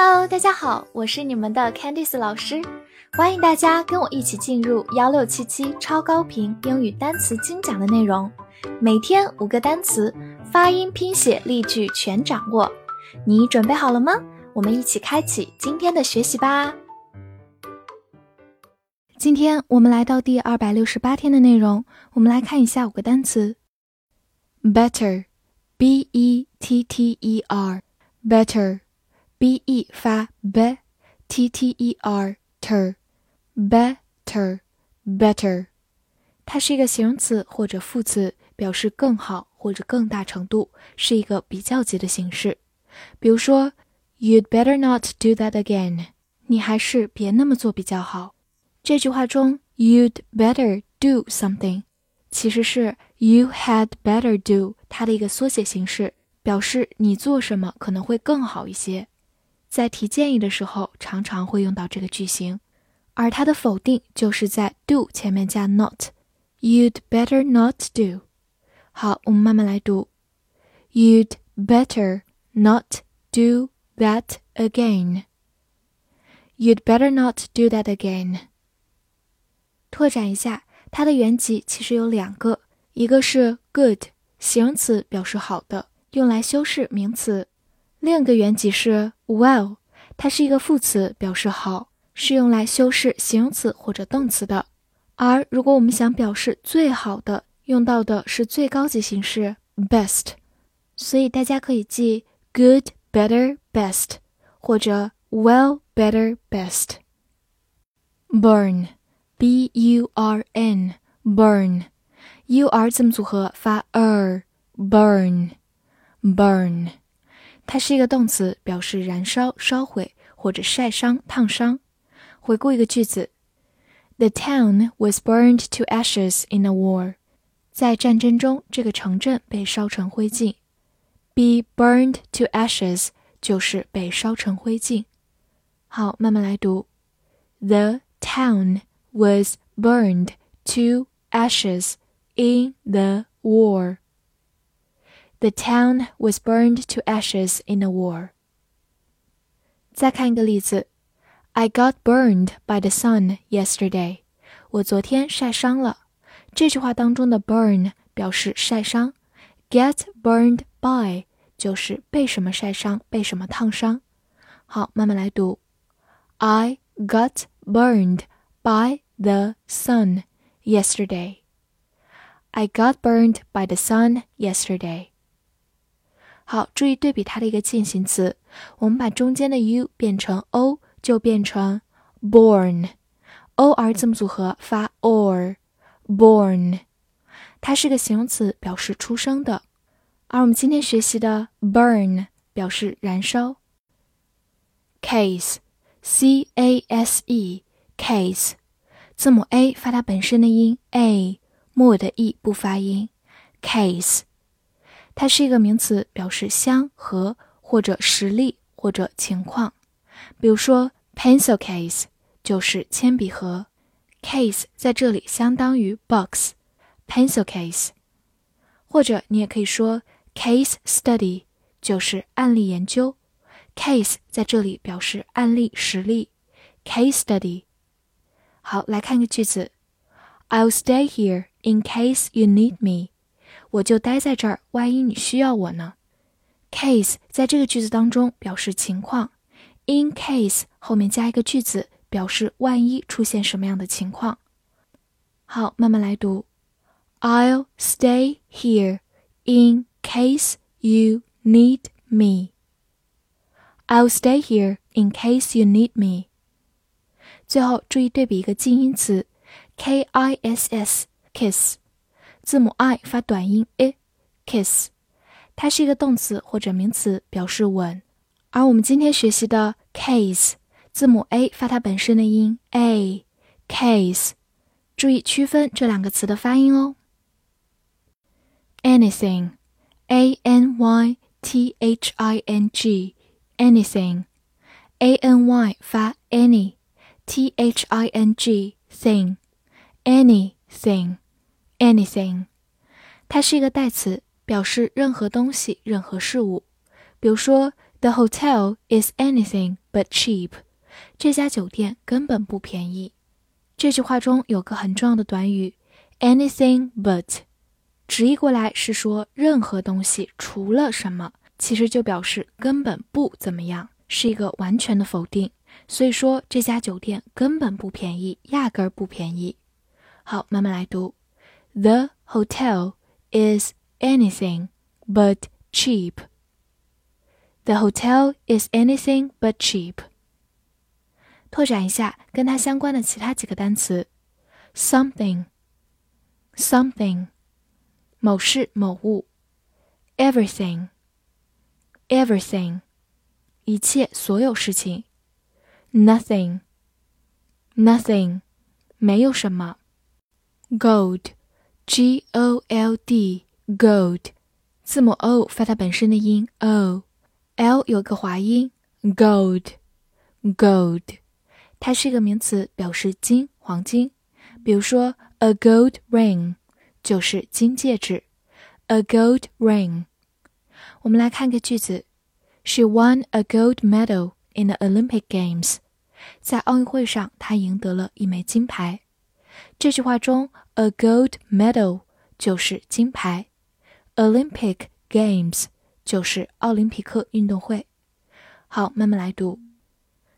Hello，大家好，我是你们的 Candice 老师，欢迎大家跟我一起进入幺六七七超高频英语单词精讲的内容，每天五个单词，发音、拼写、例句全掌握，你准备好了吗？我们一起开启今天的学习吧。今天我们来到第二百六十八天的内容，我们来看一下五个单词：better，b e t t e r，better。B e 发 b，t t e r ter，better better，它是一个形容词或者副词，表示更好或者更大程度，是一个比较级的形式。比如说，You'd better not do that again。你还是别那么做比较好。这句话中，You'd better do something，其实是 You had better do 它的一个缩写形式，表示你做什么可能会更好一些。在提建议的时候，常常会用到这个句型，而它的否定就是在 do 前面加 not。You'd better not do。好，我们慢慢来读。You'd better not do that again. You'd better not do that again. 拓展一下，它的原级其实有两个，一个是 good，形容词表示好的，用来修饰名词。另一个原级是 well，它是一个副词，表示好，是用来修饰形容词或者动词的。而如果我们想表示最好的，用到的是最高级形式 best。所以大家可以记 good better best，或者 well better best。burn，b u r n，burn，u r 字母组合发 er，burn，burn。它是一个动词，表示燃烧、烧毁或者晒伤、烫伤。回顾一个句子：The town was burned to ashes in a war。在战争中，这个城镇被烧成灰烬。Be burned to ashes 就是被烧成灰烬。好，慢慢来读：The town was burned to ashes in the war。The town was burned to ashes in a war. 再看一个例子，I got burned by the sun yesterday. 我昨天晒伤了。这句话当中的 burn 表示晒伤，get burned by 就是被什么晒伤，被什么烫伤。好，慢慢来读，I got burned by the sun yesterday. I got burned by the sun yesterday. 好，注意对比它的一个进行词，我们把中间的 u 变成 o，就变成 born，o r 字母组合发 or，born，它是个形容词，表示出生的。而我们今天学习的 burn 表示燃烧。case，c a s e，case，字母 a 发它本身的音 a，末尾的 e 不发音，case。它是一个名词，表示相和或者实例或者情况。比如说，pencil case 就是铅笔盒，case 在这里相当于 box，pencil case。或者你也可以说 case study 就是案例研究，case 在这里表示案例实例，case study。好，来看个句子：I'll stay here in case you need me。我就待在这儿，万一你需要我呢？Case 在这个句子当中表示情况，in case 后面加一个句子，表示万一出现什么样的情况。好，慢慢来读。I'll stay here in case you need me. I'll stay here in case you need me. 最后注意对比一个近义词，k i s s kiss。字母 i 发短音 i，kiss，它是一个动词或者名词，表示吻。而我们今天学习的 case，字母 a 发它本身的音 a，case，注意区分这两个词的发音哦。anything，a n y t h i n g，anything，a n y 发 any，t h i n g thing，anything。 Anything，它是一个代词，表示任何东西、任何事物。比如说 The hotel is anything but cheap。这家酒店根本不便宜。这句话中有个很重要的短语，anything but，直译过来是说任何东西除了什么，其实就表示根本不怎么样，是一个完全的否定。所以说这家酒店根本不便宜，压根儿不便宜。好，慢慢来读。The hotel is anything but cheap. The hotel is anything but cheap. 拓展一下跟它相关的其他几个单词：something，something，某事某物；everything，everything，一切所有事情；nothing，nothing，没有什么 G O L D gold，字母 o 发它本身的音 o，l 有个滑音，gold，gold。它是一个名词，表示金、黄金。比如说，a gold ring 就是金戒指。a gold ring。我们来看个句子：She won a gold medal in the Olympic Games。在奥运会上，她赢得了一枚金牌。这句话中，a gold medal 就是金牌，Olympic Games 就是奥林匹克运动会。好，慢慢来读：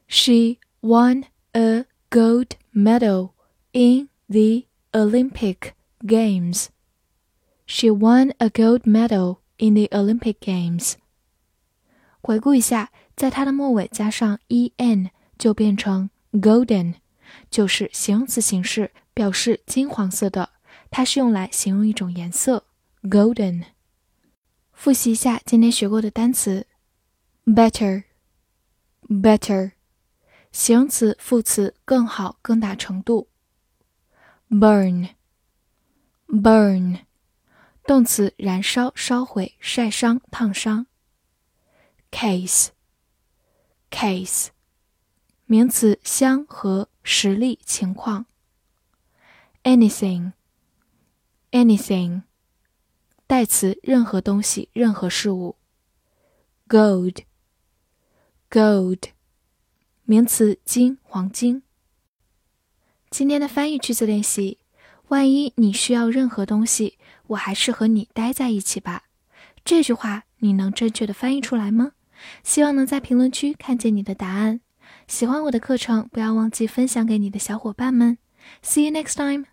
She won a gold medal in the Olympic Games. She won a gold medal in the Olympic Games. 回顾一下，在它的末尾加上 en 就变成 golden，就是形容词形式， 表示金黄色的。它是用来形容一种颜色，golden。复习一下今天学过的单词，better，better。形容词、副词更好、更大程度。burn，burn，动词燃烧、烧毁、晒伤、烫伤。case，case，名词相和、实例、情况。anything，anything，代词任何东西、任何事物。gold，gold。名词金黄金。今天的翻译句子练习：万一你需要任何东西，我还是和你待在一起吧。这句话你能正确的翻译出来吗？希望能在评论区看见你的答案。喜欢我的课程，不要忘记分享给你的小伙伴们。See you next time.